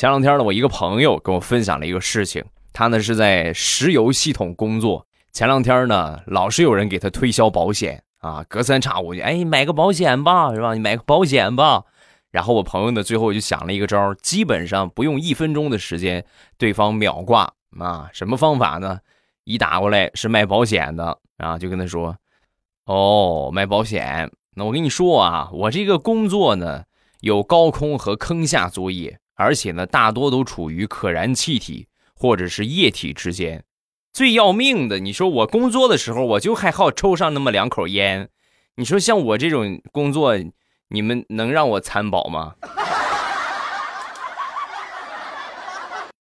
前两天呢，我一个朋友跟我分享了一个事情，他呢是在石油系统工作。前两天呢，老是有人给他推销保险啊，隔三差五就哎买个保险吧，是吧？你买个保险吧。然后我朋友呢，最后就想了一个招基本上不用一分钟的时间，对方秒挂啊。什么方法呢？一打过来是卖保险的啊，就跟他说：“哦，卖保险。那我跟你说啊，我这个工作呢，有高空和坑下作业，而且呢，大多都处于可燃气体或者是液体之间。最要命的，你说我工作的时候，我就还好抽上那么两口烟。你说像我这种工作。”你们能让我参保吗？